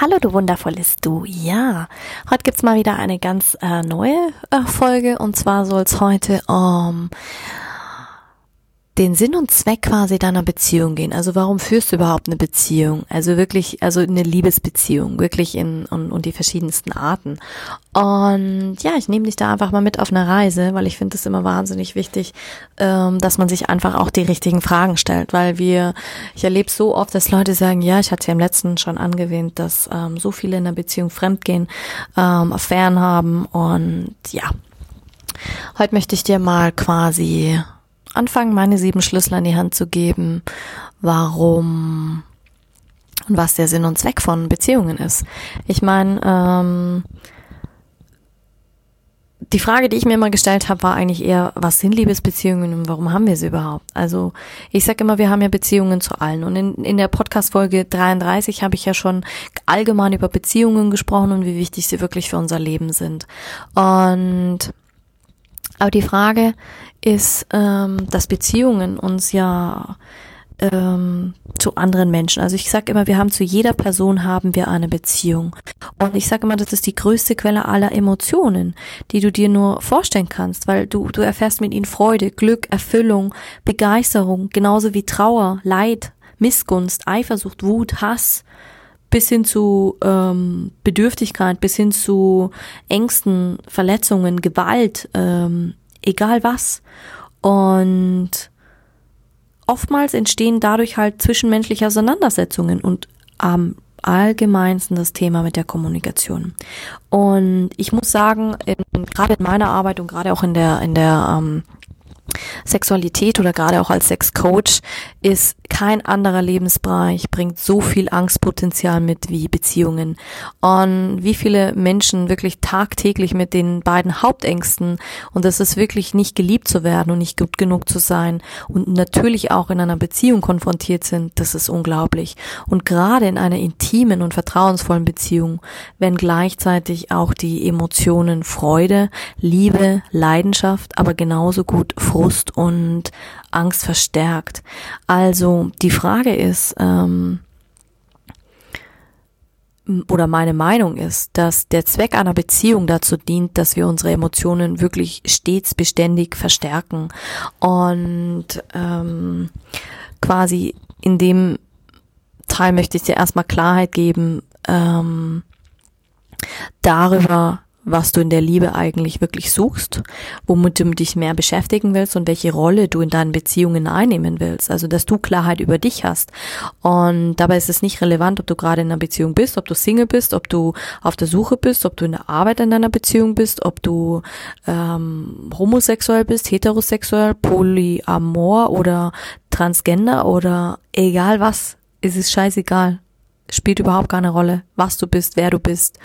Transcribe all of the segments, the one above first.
Hallo, du wundervolles Du. Ja, heute gibt's mal wieder eine ganz äh, neue äh, Folge und zwar soll's heute um den Sinn und Zweck quasi deiner Beziehung gehen. Also warum führst du überhaupt eine Beziehung? Also wirklich, also eine Liebesbeziehung, wirklich in und, und die verschiedensten Arten. Und ja, ich nehme dich da einfach mal mit auf eine Reise, weil ich finde es immer wahnsinnig wichtig, ähm, dass man sich einfach auch die richtigen Fragen stellt, weil wir, ich erlebe so oft, dass Leute sagen, ja, ich hatte ja im letzten schon angewähnt, dass ähm, so viele in der Beziehung fremdgehen, ähm, Affären haben und ja. Heute möchte ich dir mal quasi anfangen, meine sieben Schlüssel in die Hand zu geben, warum und was der Sinn und Zweck von Beziehungen ist. Ich meine, ähm, die Frage, die ich mir immer gestellt habe, war eigentlich eher, was sind Liebesbeziehungen und warum haben wir sie überhaupt? Also ich sage immer, wir haben ja Beziehungen zu allen. Und in, in der Podcast-Folge 33 habe ich ja schon allgemein über Beziehungen gesprochen und wie wichtig sie wirklich für unser Leben sind. Und aber die Frage ist, ähm, dass Beziehungen uns ja ähm, zu anderen Menschen. Also ich sage immer, wir haben zu jeder Person haben wir eine Beziehung. Und ich sage immer, das ist die größte Quelle aller Emotionen, die du dir nur vorstellen kannst, weil du, du erfährst mit ihnen Freude, Glück, Erfüllung, Begeisterung, genauso wie Trauer, Leid, Missgunst, Eifersucht, Wut, Hass, bis hin zu ähm, Bedürftigkeit, bis hin zu Ängsten, Verletzungen, Gewalt, ähm, egal was. Und oftmals entstehen dadurch halt zwischenmenschliche Auseinandersetzungen und am allgemeinsten das Thema mit der Kommunikation. Und ich muss sagen, in, gerade in meiner Arbeit und gerade auch in der in der ähm, Sexualität oder gerade auch als Sexcoach ist kein anderer Lebensbereich bringt so viel Angstpotenzial mit wie Beziehungen. Und wie viele Menschen wirklich tagtäglich mit den beiden Hauptängsten und das ist wirklich nicht geliebt zu werden und nicht gut genug zu sein und natürlich auch in einer Beziehung konfrontiert sind, das ist unglaublich. Und gerade in einer intimen und vertrauensvollen Beziehung, wenn gleichzeitig auch die Emotionen Freude, Liebe, Leidenschaft, aber genauso gut Frust und Angst verstärkt. Also die Frage ist, ähm, oder meine Meinung ist, dass der Zweck einer Beziehung dazu dient, dass wir unsere Emotionen wirklich stets beständig verstärken und ähm, quasi in dem Teil möchte ich dir erstmal Klarheit geben ähm, darüber, was du in der Liebe eigentlich wirklich suchst, womit du dich mehr beschäftigen willst und welche Rolle du in deinen Beziehungen einnehmen willst. Also, dass du Klarheit über dich hast. Und dabei ist es nicht relevant, ob du gerade in einer Beziehung bist, ob du Single bist, ob du auf der Suche bist, ob du in der Arbeit in deiner Beziehung bist, ob du ähm, homosexuell bist, heterosexuell, polyamor oder transgender oder egal was. Es ist scheißegal spielt überhaupt keine Rolle, was du bist, wer du bist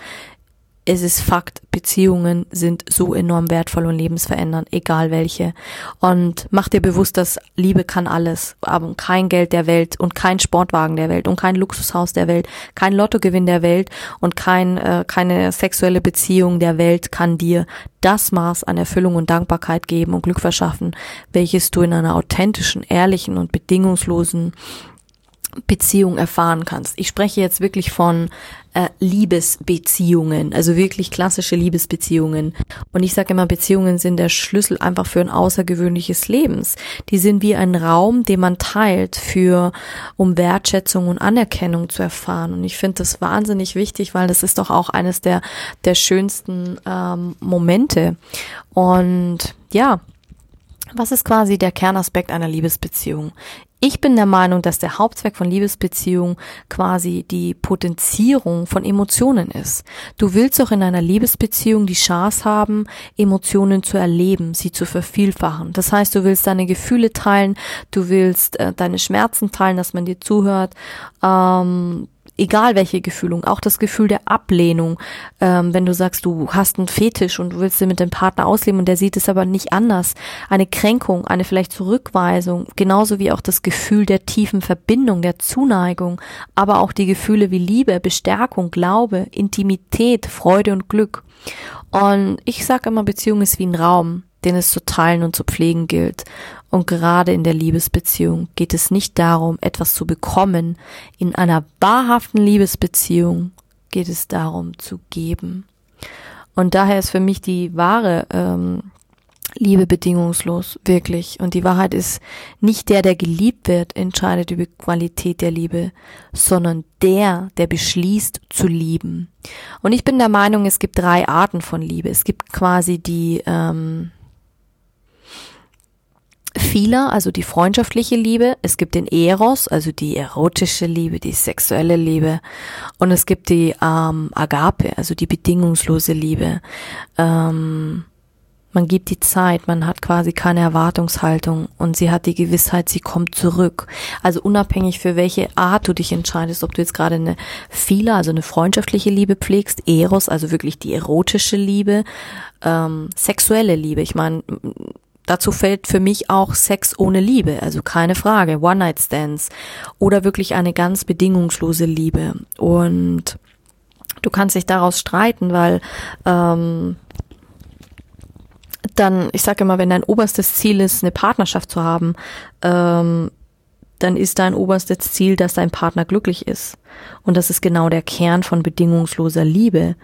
es ist Fakt, Beziehungen sind so enorm wertvoll und lebensverändernd, egal welche. Und mach dir bewusst, dass Liebe kann alles, aber kein Geld der Welt und kein Sportwagen der Welt und kein Luxushaus der Welt, kein Lottogewinn der Welt und kein, äh, keine sexuelle Beziehung der Welt kann dir das Maß an Erfüllung und Dankbarkeit geben und Glück verschaffen, welches du in einer authentischen, ehrlichen und bedingungslosen Beziehung erfahren kannst. Ich spreche jetzt wirklich von äh, Liebesbeziehungen, also wirklich klassische Liebesbeziehungen. Und ich sage immer, Beziehungen sind der Schlüssel einfach für ein außergewöhnliches Lebens. Die sind wie ein Raum, den man teilt für, um Wertschätzung und Anerkennung zu erfahren. Und ich finde das wahnsinnig wichtig, weil das ist doch auch eines der, der schönsten ähm, Momente. Und ja, was ist quasi der Kernaspekt einer Liebesbeziehung? Ich bin der Meinung, dass der Hauptzweck von Liebesbeziehungen quasi die Potenzierung von Emotionen ist. Du willst auch in einer Liebesbeziehung die Chance haben, Emotionen zu erleben, sie zu vervielfachen. Das heißt, du willst deine Gefühle teilen, du willst äh, deine Schmerzen teilen, dass man dir zuhört. Ähm, egal welche Gefühlung, auch das Gefühl der Ablehnung, ähm, wenn du sagst, du hast einen Fetisch und du willst den mit dem Partner ausleben und der sieht es aber nicht anders, eine Kränkung, eine vielleicht Zurückweisung, genauso wie auch das Gefühl der tiefen Verbindung, der Zuneigung, aber auch die Gefühle wie Liebe, Bestärkung, Glaube, Intimität, Freude und Glück. Und ich sage immer, Beziehung ist wie ein Raum, den es zu teilen und zu pflegen gilt. Und gerade in der Liebesbeziehung geht es nicht darum, etwas zu bekommen. In einer wahrhaften Liebesbeziehung geht es darum zu geben. Und daher ist für mich die wahre ähm, Liebe bedingungslos, wirklich. Und die Wahrheit ist, nicht der, der geliebt wird, entscheidet über Qualität der Liebe, sondern der, der beschließt zu lieben. Und ich bin der Meinung, es gibt drei Arten von Liebe. Es gibt quasi die ähm, Philia, also die freundschaftliche Liebe. Es gibt den Eros, also die erotische Liebe, die sexuelle Liebe. Und es gibt die ähm, Agape, also die bedingungslose Liebe. Ähm, man gibt die Zeit, man hat quasi keine Erwartungshaltung und sie hat die Gewissheit, sie kommt zurück. Also unabhängig für welche Art du dich entscheidest, ob du jetzt gerade eine Philia, also eine freundschaftliche Liebe pflegst, Eros, also wirklich die erotische Liebe, ähm, sexuelle Liebe. Ich meine, Dazu fällt für mich auch Sex ohne Liebe, also keine Frage, One-Night-Stands oder wirklich eine ganz bedingungslose Liebe. Und du kannst dich daraus streiten, weil ähm, dann, ich sage immer, wenn dein oberstes Ziel ist, eine Partnerschaft zu haben, ähm, dann ist dein oberstes Ziel, dass dein Partner glücklich ist. Und das ist genau der Kern von bedingungsloser Liebe.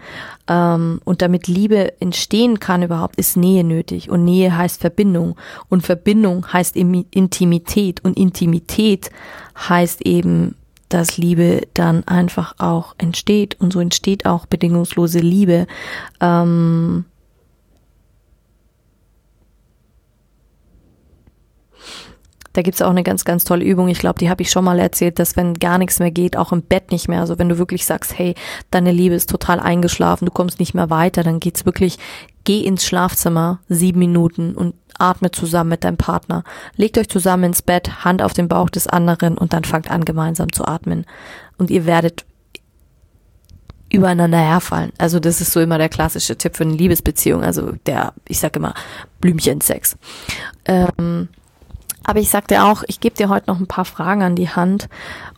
Ähm, und damit Liebe entstehen kann überhaupt, ist Nähe nötig. Und Nähe heißt Verbindung. Und Verbindung heißt Intimität. Und Intimität heißt eben, dass Liebe dann einfach auch entsteht. Und so entsteht auch bedingungslose Liebe. Ähm, Da gibt's auch eine ganz, ganz tolle Übung. Ich glaube, die habe ich schon mal erzählt, dass wenn gar nichts mehr geht, auch im Bett nicht mehr, also wenn du wirklich sagst, hey, deine Liebe ist total eingeschlafen, du kommst nicht mehr weiter, dann geht's wirklich, geh ins Schlafzimmer, sieben Minuten und atme zusammen mit deinem Partner. Legt euch zusammen ins Bett, Hand auf den Bauch des anderen und dann fangt an, gemeinsam zu atmen. Und ihr werdet übereinander herfallen. Also das ist so immer der klassische Tipp für eine Liebesbeziehung. Also der, ich sag immer, Blümchensex. Ähm, aber ich sagte auch, ich gebe dir heute noch ein paar Fragen an die Hand.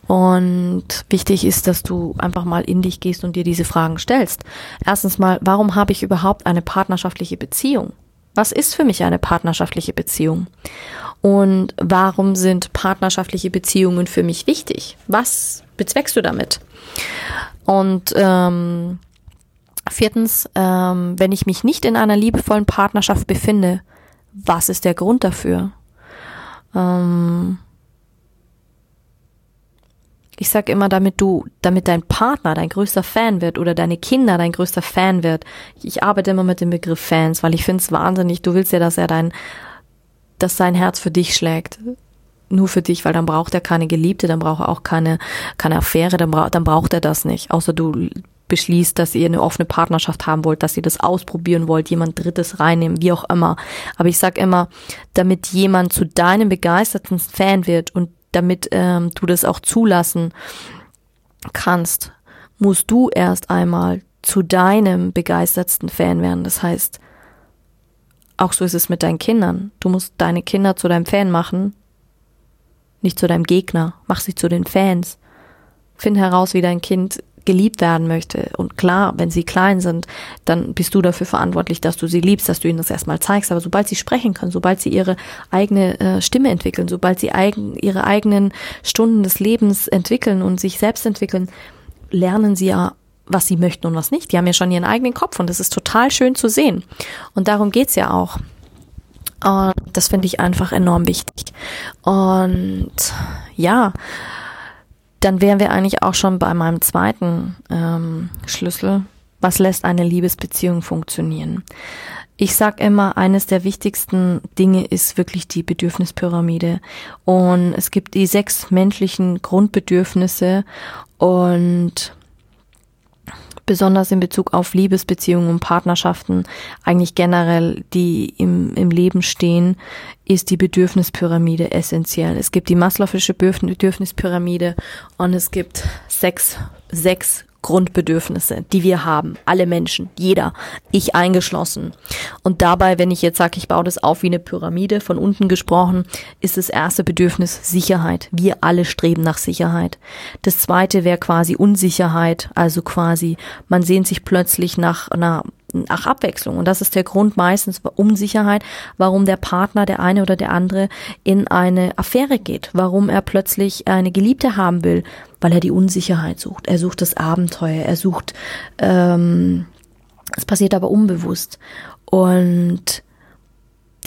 Und wichtig ist, dass du einfach mal in dich gehst und dir diese Fragen stellst. Erstens mal, warum habe ich überhaupt eine partnerschaftliche Beziehung? Was ist für mich eine partnerschaftliche Beziehung? Und warum sind partnerschaftliche Beziehungen für mich wichtig? Was bezweckst du damit? Und ähm, viertens, ähm, wenn ich mich nicht in einer liebevollen Partnerschaft befinde, was ist der Grund dafür? Ähm, ich sag immer, damit du, damit dein Partner dein größter Fan wird oder deine Kinder dein größter Fan wird. Ich arbeite immer mit dem Begriff Fans, weil ich finde es wahnsinnig. Du willst ja, dass er dein, dass sein Herz für dich schlägt. Nur für dich, weil dann braucht er keine Geliebte, dann braucht er auch keine, keine Affäre, dann, bra dann braucht er das nicht. Außer du beschließt, dass ihr eine offene Partnerschaft haben wollt, dass ihr das ausprobieren wollt, jemand Drittes reinnehmen, wie auch immer. Aber ich sag immer, damit jemand zu deinem begeisterten Fan wird und damit ähm, du das auch zulassen kannst, musst du erst einmal zu deinem begeistertsten Fan werden. Das heißt, auch so ist es mit deinen Kindern. Du musst deine Kinder zu deinem Fan machen, nicht zu deinem Gegner. Mach sie zu den Fans. Find heraus, wie dein Kind geliebt werden möchte. Und klar, wenn sie klein sind, dann bist du dafür verantwortlich, dass du sie liebst, dass du ihnen das erstmal zeigst. Aber sobald sie sprechen können, sobald sie ihre eigene äh, Stimme entwickeln, sobald sie eigen, ihre eigenen Stunden des Lebens entwickeln und sich selbst entwickeln, lernen sie ja was sie möchten und was nicht. Die haben ja schon ihren eigenen Kopf und das ist total schön zu sehen. Und darum geht's ja auch. Und das finde ich einfach enorm wichtig. Und ja, dann wären wir eigentlich auch schon bei meinem zweiten ähm, Schlüssel. Was lässt eine Liebesbeziehung funktionieren? Ich sag immer, eines der wichtigsten Dinge ist wirklich die Bedürfnispyramide. Und es gibt die sechs menschlichen Grundbedürfnisse und besonders in Bezug auf Liebesbeziehungen und Partnerschaften, eigentlich generell, die im, im Leben stehen, ist die Bedürfnispyramide essentiell. Es gibt die Maslow'sche Bedürfnispyramide und es gibt sechs, sechs Grundbedürfnisse, die wir haben, alle Menschen, jeder, ich eingeschlossen. Und dabei, wenn ich jetzt sage, ich baue das auf wie eine Pyramide, von unten gesprochen, ist das erste Bedürfnis Sicherheit. Wir alle streben nach Sicherheit. Das zweite wäre quasi Unsicherheit, also quasi, man sehnt sich plötzlich nach einer nach Abwechslung. Und das ist der Grund meistens Unsicherheit, warum der Partner, der eine oder der andere, in eine Affäre geht, warum er plötzlich eine Geliebte haben will, weil er die Unsicherheit sucht. Er sucht das Abenteuer, er sucht, ähm, es passiert aber unbewusst. Und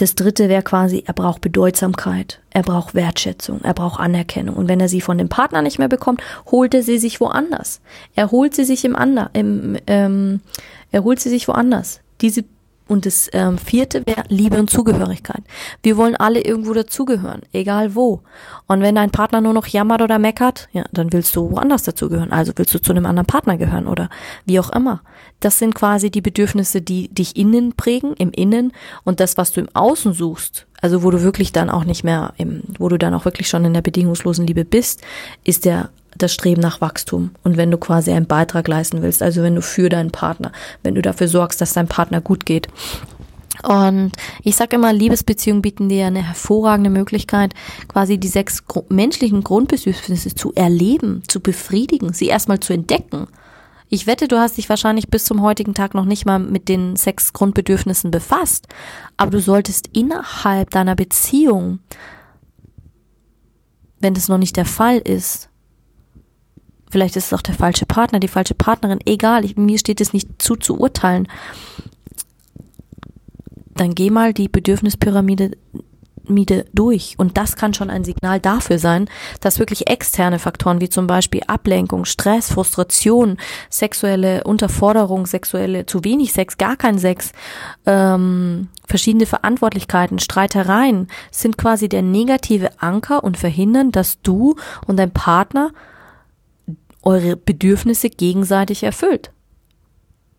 das dritte wäre quasi, er braucht Bedeutsamkeit, er braucht Wertschätzung, er braucht Anerkennung. Und wenn er sie von dem Partner nicht mehr bekommt, holt er sie sich woanders. Er holt sie sich im, Ander, im ähm, er holt sie sich woanders. Diese und das ähm, vierte wäre Liebe und Zugehörigkeit. Wir wollen alle irgendwo dazugehören, egal wo. Und wenn dein Partner nur noch jammert oder meckert, ja, dann willst du woanders dazugehören. Also willst du zu einem anderen Partner gehören oder wie auch immer. Das sind quasi die Bedürfnisse, die dich innen prägen, im Innen und das, was du im Außen suchst. Also wo du wirklich dann auch nicht mehr, im, wo du dann auch wirklich schon in der bedingungslosen Liebe bist, ist der das Streben nach Wachstum und wenn du quasi einen Beitrag leisten willst, also wenn du für deinen Partner, wenn du dafür sorgst, dass dein Partner gut geht. Und ich sage immer, Liebesbeziehungen bieten dir eine hervorragende Möglichkeit, quasi die sechs menschlichen Grundbedürfnisse zu erleben, zu befriedigen, sie erstmal zu entdecken. Ich wette, du hast dich wahrscheinlich bis zum heutigen Tag noch nicht mal mit den sechs Grundbedürfnissen befasst, aber du solltest innerhalb deiner Beziehung, wenn das noch nicht der Fall ist, Vielleicht ist es auch der falsche Partner, die falsche Partnerin. Egal, ich, mir steht es nicht zu zu urteilen. Dann geh mal die Bedürfnispyramide Miete durch. Und das kann schon ein Signal dafür sein, dass wirklich externe Faktoren wie zum Beispiel Ablenkung, Stress, Frustration, sexuelle Unterforderung, sexuelle zu wenig Sex, gar kein Sex, ähm, verschiedene Verantwortlichkeiten, Streitereien sind quasi der negative Anker und verhindern, dass du und dein Partner eure Bedürfnisse gegenseitig erfüllt.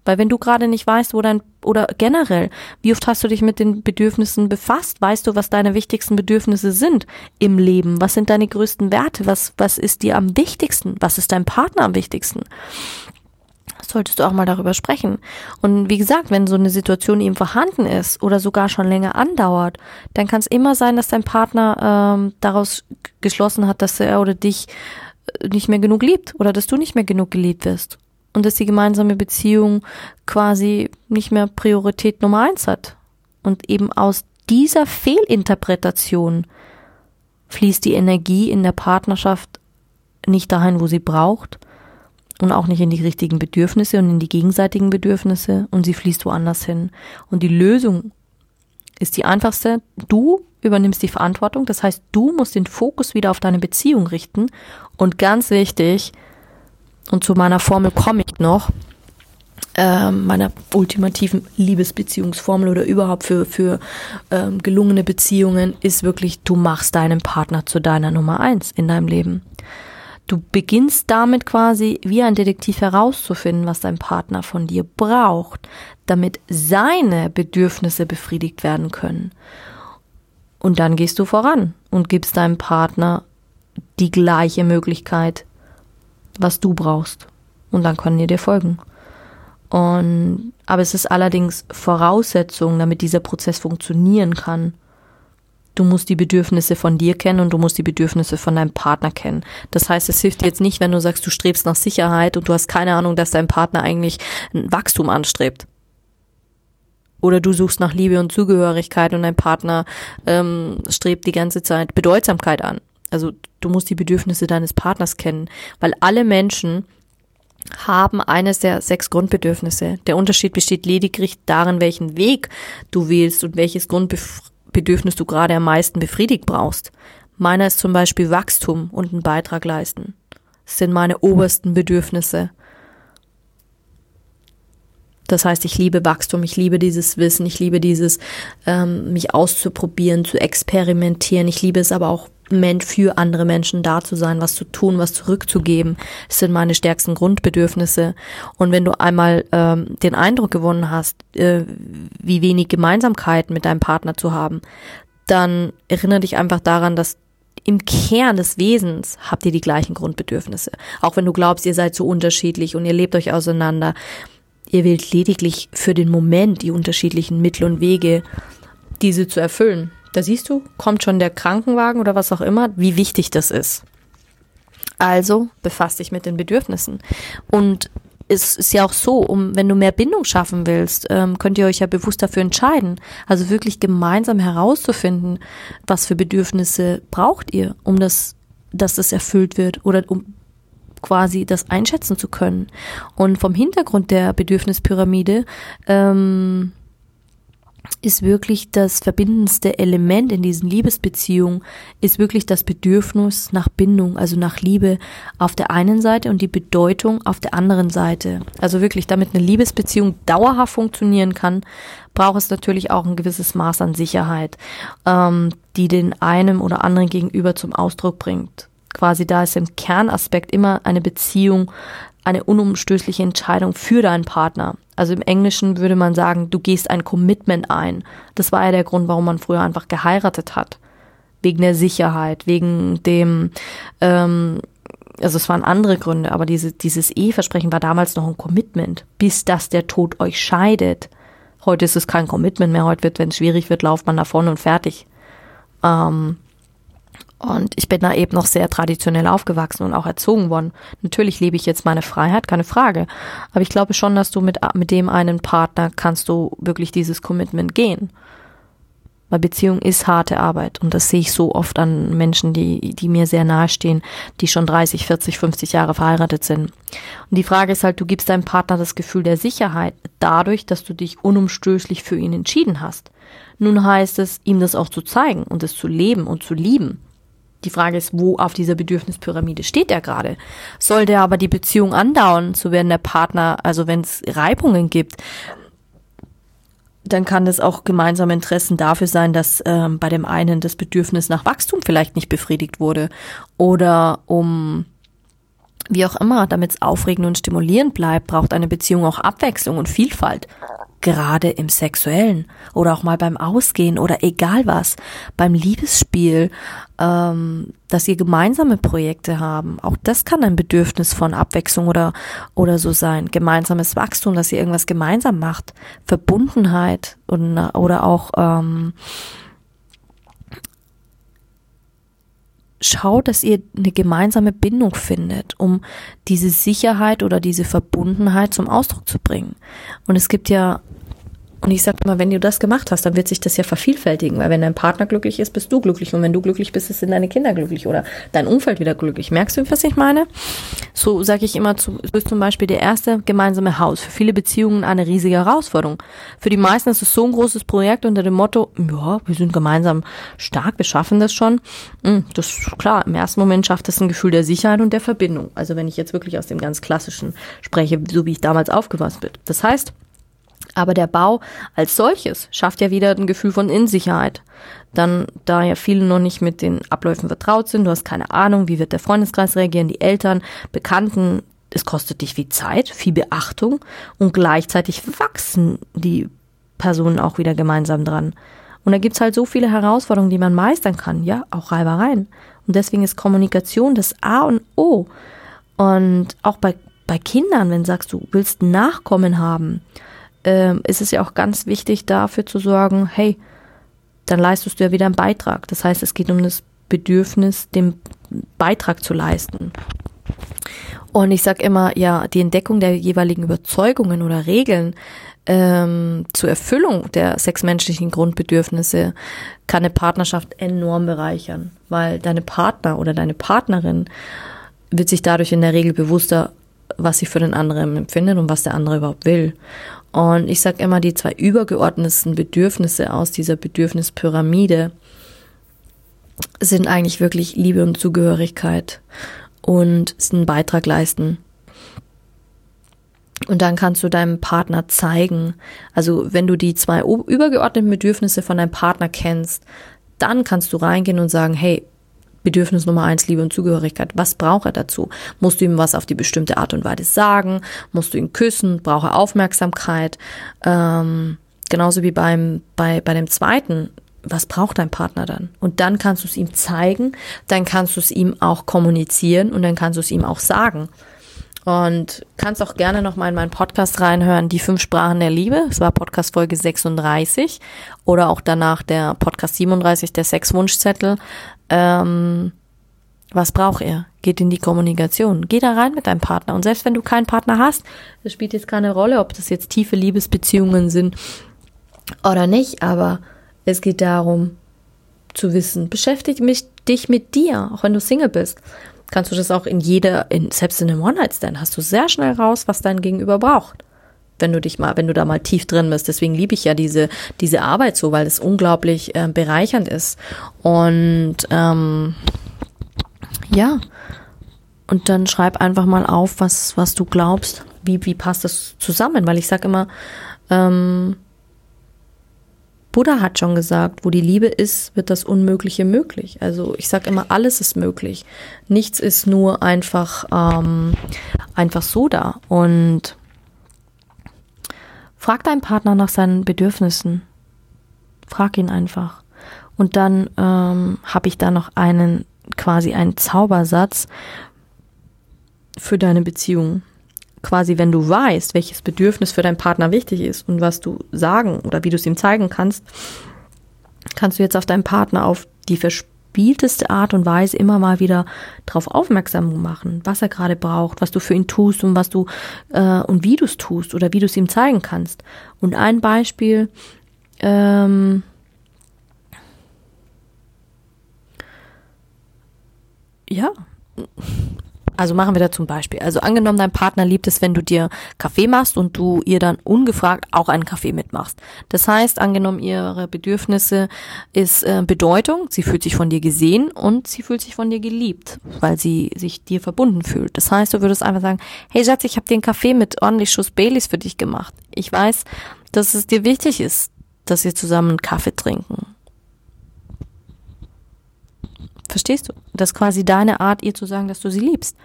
Weil wenn du gerade nicht weißt, wo dein, oder generell, wie oft hast du dich mit den Bedürfnissen befasst? Weißt du, was deine wichtigsten Bedürfnisse sind im Leben? Was sind deine größten Werte? Was, was ist dir am wichtigsten? Was ist deinem Partner am wichtigsten? Solltest du auch mal darüber sprechen. Und wie gesagt, wenn so eine Situation eben vorhanden ist oder sogar schon länger andauert, dann kann es immer sein, dass dein Partner ähm, daraus geschlossen hat, dass er oder dich nicht mehr genug liebt oder dass du nicht mehr genug geliebt wirst und dass die gemeinsame Beziehung quasi nicht mehr Priorität Nummer eins hat. Und eben aus dieser Fehlinterpretation fließt die Energie in der Partnerschaft nicht dahin, wo sie braucht und auch nicht in die richtigen Bedürfnisse und in die gegenseitigen Bedürfnisse und sie fließt woanders hin. Und die Lösung ist die einfachste. Du übernimmst die Verantwortung. Das heißt, du musst den Fokus wieder auf deine Beziehung richten. Und ganz wichtig, und zu meiner Formel komme ich noch, äh, meiner ultimativen Liebesbeziehungsformel oder überhaupt für, für ähm, gelungene Beziehungen, ist wirklich, du machst deinen Partner zu deiner Nummer eins in deinem Leben. Du beginnst damit quasi wie ein Detektiv herauszufinden, was dein Partner von dir braucht, damit seine Bedürfnisse befriedigt werden können. Und dann gehst du voran und gibst deinem Partner die gleiche Möglichkeit, was du brauchst. Und dann können die dir folgen. Und, aber es ist allerdings Voraussetzung, damit dieser Prozess funktionieren kann. Du musst die Bedürfnisse von dir kennen und du musst die Bedürfnisse von deinem Partner kennen. Das heißt, es hilft dir jetzt nicht, wenn du sagst, du strebst nach Sicherheit und du hast keine Ahnung, dass dein Partner eigentlich ein Wachstum anstrebt. Oder du suchst nach Liebe und Zugehörigkeit und dein Partner ähm, strebt die ganze Zeit Bedeutsamkeit an. Also du musst die Bedürfnisse deines Partners kennen, weil alle Menschen haben eines der sechs Grundbedürfnisse. Der Unterschied besteht lediglich darin, welchen Weg du wählst und welches Grundbedürfnis du gerade am meisten befriedigt brauchst. Meiner ist zum Beispiel Wachstum und einen Beitrag leisten. Das sind meine obersten Bedürfnisse. Das heißt, ich liebe Wachstum, ich liebe dieses Wissen, ich liebe dieses, ähm, mich auszuprobieren, zu experimentieren. Ich liebe es aber auch für andere Menschen da zu sein, was zu tun, was zurückzugeben. Das sind meine stärksten Grundbedürfnisse. Und wenn du einmal ähm, den Eindruck gewonnen hast, äh, wie wenig Gemeinsamkeiten mit deinem Partner zu haben, dann erinnere dich einfach daran, dass im Kern des Wesens habt ihr die gleichen Grundbedürfnisse. Auch wenn du glaubst, ihr seid so unterschiedlich und ihr lebt euch auseinander. Ihr wählt lediglich für den Moment die unterschiedlichen Mittel und Wege, diese zu erfüllen. Da siehst du, kommt schon der Krankenwagen oder was auch immer, wie wichtig das ist. Also befasst dich mit den Bedürfnissen. Und es ist ja auch so, um wenn du mehr Bindung schaffen willst, ähm, könnt ihr euch ja bewusst dafür entscheiden. Also wirklich gemeinsam herauszufinden, was für Bedürfnisse braucht ihr, um das, dass das erfüllt wird oder um quasi das einschätzen zu können. Und vom Hintergrund der Bedürfnispyramide ähm, ist wirklich das verbindendste Element in diesen Liebesbeziehungen, ist wirklich das Bedürfnis nach Bindung, also nach Liebe auf der einen Seite und die Bedeutung auf der anderen Seite. Also wirklich, damit eine Liebesbeziehung dauerhaft funktionieren kann, braucht es natürlich auch ein gewisses Maß an Sicherheit, ähm, die den einem oder anderen gegenüber zum Ausdruck bringt. Quasi da ist im Kernaspekt immer eine Beziehung eine unumstößliche Entscheidung für deinen Partner. Also im Englischen würde man sagen, du gehst ein Commitment ein. Das war ja der Grund, warum man früher einfach geheiratet hat. Wegen der Sicherheit, wegen dem, ähm, also es waren andere Gründe, aber diese, dieses Eheversprechen war damals noch ein Commitment, bis dass der Tod euch scheidet. Heute ist es kein Commitment mehr, heute wird, wenn es schwierig wird, lauft man davon und fertig. Ähm, und ich bin da eben noch sehr traditionell aufgewachsen und auch erzogen worden. Natürlich lebe ich jetzt meine Freiheit, keine Frage. Aber ich glaube schon, dass du mit, mit dem einen Partner kannst du wirklich dieses Commitment gehen. Weil Beziehung ist harte Arbeit. Und das sehe ich so oft an Menschen, die, die mir sehr nahe stehen, die schon 30, 40, 50 Jahre verheiratet sind. Und die Frage ist halt, du gibst deinem Partner das Gefühl der Sicherheit dadurch, dass du dich unumstößlich für ihn entschieden hast. Nun heißt es, ihm das auch zu zeigen und es zu leben und zu lieben. Die Frage ist, wo auf dieser Bedürfnispyramide steht er gerade? Soll der aber die Beziehung andauern, so werden der Partner, also wenn es Reibungen gibt, dann kann das auch gemeinsame Interessen dafür sein, dass ähm, bei dem einen das Bedürfnis nach Wachstum vielleicht nicht befriedigt wurde oder um wie auch immer, damit es aufregend und stimulierend bleibt, braucht eine Beziehung auch Abwechslung und Vielfalt gerade im Sexuellen oder auch mal beim Ausgehen oder egal was, beim Liebesspiel, ähm, dass ihr gemeinsame Projekte haben. Auch das kann ein Bedürfnis von Abwechslung oder, oder so sein. Gemeinsames Wachstum, dass ihr irgendwas gemeinsam macht. Verbundenheit und, oder auch ähm, schaut, dass ihr eine gemeinsame Bindung findet, um diese Sicherheit oder diese Verbundenheit zum Ausdruck zu bringen. Und es gibt ja und ich sage immer, wenn du das gemacht hast, dann wird sich das ja vervielfältigen, weil wenn dein Partner glücklich ist, bist du glücklich und wenn du glücklich bist, sind deine Kinder glücklich oder dein Umfeld wieder glücklich. Merkst du, was ich meine? So sage ich immer, zu, du bist zum Beispiel der erste gemeinsame Haus. Für viele Beziehungen eine riesige Herausforderung. Für die meisten ist es so ein großes Projekt unter dem Motto, ja, wir sind gemeinsam stark, wir schaffen das schon. Hm, das ist klar, im ersten Moment schafft es ein Gefühl der Sicherheit und der Verbindung. Also wenn ich jetzt wirklich aus dem ganz Klassischen spreche, so wie ich damals aufgewachsen bin. Das heißt, aber der Bau als solches schafft ja wieder ein Gefühl von Insicherheit. Dann, da ja viele noch nicht mit den Abläufen vertraut sind, du hast keine Ahnung, wie wird der Freundeskreis reagieren, die Eltern, Bekannten, es kostet dich viel Zeit, viel Beachtung und gleichzeitig wachsen die Personen auch wieder gemeinsam dran. Und da gibt's halt so viele Herausforderungen, die man meistern kann, ja, auch Reibereien. Und deswegen ist Kommunikation das A und O. Und auch bei, bei Kindern, wenn sagst, du willst Nachkommen haben, ähm, ist es ja auch ganz wichtig dafür zu sorgen, hey, dann leistest du ja wieder einen Beitrag. Das heißt, es geht um das Bedürfnis, den Beitrag zu leisten. Und ich sage immer, ja, die Entdeckung der jeweiligen Überzeugungen oder Regeln ähm, zur Erfüllung der sechsmenschlichen Grundbedürfnisse kann eine Partnerschaft enorm bereichern, weil deine Partner oder deine Partnerin wird sich dadurch in der Regel bewusster, was sie für den anderen empfindet und was der andere überhaupt will. Und ich sage immer, die zwei übergeordnetsten Bedürfnisse aus dieser Bedürfnispyramide sind eigentlich wirklich Liebe und Zugehörigkeit und einen Beitrag leisten. Und dann kannst du deinem Partner zeigen, also wenn du die zwei übergeordneten Bedürfnisse von deinem Partner kennst, dann kannst du reingehen und sagen, hey, Bedürfnis Nummer eins, Liebe und Zugehörigkeit. Was braucht er dazu? Musst du ihm was auf die bestimmte Art und Weise sagen? Musst du ihn küssen? Braucht er Aufmerksamkeit? Ähm, genauso wie beim, bei, bei dem zweiten. Was braucht dein Partner dann? Und dann kannst du es ihm zeigen, dann kannst du es ihm auch kommunizieren und dann kannst du es ihm auch sagen. Und kannst auch gerne noch mal in meinen Podcast reinhören, die fünf Sprachen der Liebe. Es war Podcast Folge 36 oder auch danach der Podcast 37, der Sexwunschzettel. Ähm, was braucht er? Geht in die Kommunikation. Geh da rein mit deinem Partner. Und selbst wenn du keinen Partner hast, das spielt jetzt keine Rolle, ob das jetzt tiefe Liebesbeziehungen sind oder nicht, aber es geht darum zu wissen, beschäftige mich dich mit dir, auch wenn du Single bist kannst du das auch in jeder, in, selbst in einem One-Night-Stand hast du sehr schnell raus, was dein Gegenüber braucht. Wenn du dich mal, wenn du da mal tief drin bist. Deswegen liebe ich ja diese, diese Arbeit so, weil es unglaublich äh, bereichernd ist. Und ähm, ja. Und dann schreib einfach mal auf, was, was du glaubst, wie, wie passt das zusammen? Weil ich sag immer, ähm, Buddha hat schon gesagt, wo die Liebe ist, wird das Unmögliche möglich. Also ich sage immer, alles ist möglich. Nichts ist nur einfach, ähm, einfach so da. Und frag deinen Partner nach seinen Bedürfnissen. Frag ihn einfach. Und dann ähm, habe ich da noch einen, quasi einen Zaubersatz für deine Beziehung quasi, wenn du weißt, welches Bedürfnis für deinen Partner wichtig ist und was du sagen oder wie du es ihm zeigen kannst, kannst du jetzt auf deinen Partner auf die verspielteste Art und Weise immer mal wieder darauf aufmerksam machen, was er gerade braucht, was du für ihn tust und was du äh, und wie du es tust oder wie du es ihm zeigen kannst. Und ein Beispiel, ähm, ja, also machen wir da zum Beispiel. Also angenommen, dein Partner liebt es, wenn du dir Kaffee machst und du ihr dann ungefragt auch einen Kaffee mitmachst. Das heißt, angenommen, ihre Bedürfnisse ist äh, Bedeutung, sie fühlt sich von dir gesehen und sie fühlt sich von dir geliebt, weil sie sich dir verbunden fühlt. Das heißt, du würdest einfach sagen, hey Schatz, ich habe einen Kaffee mit ordentlich Schuss Baileys für dich gemacht. Ich weiß, dass es dir wichtig ist, dass wir zusammen Kaffee trinken. Verstehst du? Das ist quasi deine Art, ihr zu sagen, dass du sie liebst.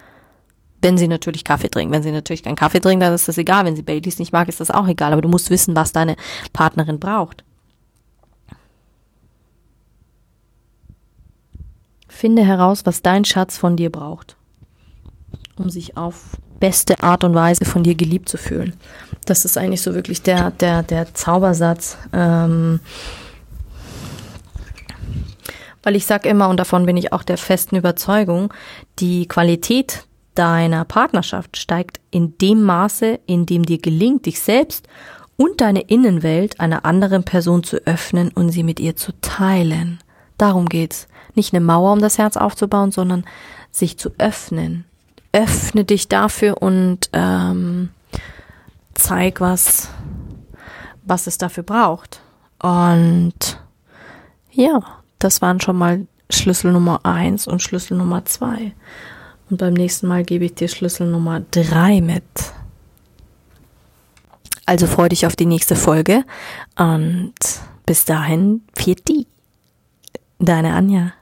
Wenn sie natürlich Kaffee trinken. Wenn sie natürlich keinen Kaffee trinken, dann ist das egal. Wenn sie Baileys nicht mag, ist das auch egal. Aber du musst wissen, was deine Partnerin braucht. Finde heraus, was dein Schatz von dir braucht, um sich auf beste Art und Weise von dir geliebt zu fühlen. Das ist eigentlich so wirklich der, der, der Zaubersatz. Ähm, weil ich sage immer, und davon bin ich auch der festen Überzeugung, die Qualität deiner Partnerschaft steigt in dem Maße, in dem dir gelingt, dich selbst und deine Innenwelt einer anderen Person zu öffnen und sie mit ihr zu teilen. Darum geht's. Nicht eine Mauer um das Herz aufzubauen, sondern sich zu öffnen. Öffne dich dafür und ähm, zeig, was, was es dafür braucht. Und ja, das waren schon mal Schlüssel Nummer eins und Schlüssel Nummer zwei. Und beim nächsten Mal gebe ich dir Schlüssel Nummer drei mit. Also freu dich auf die nächste Folge und bis dahin, Pfiat Deine Anja.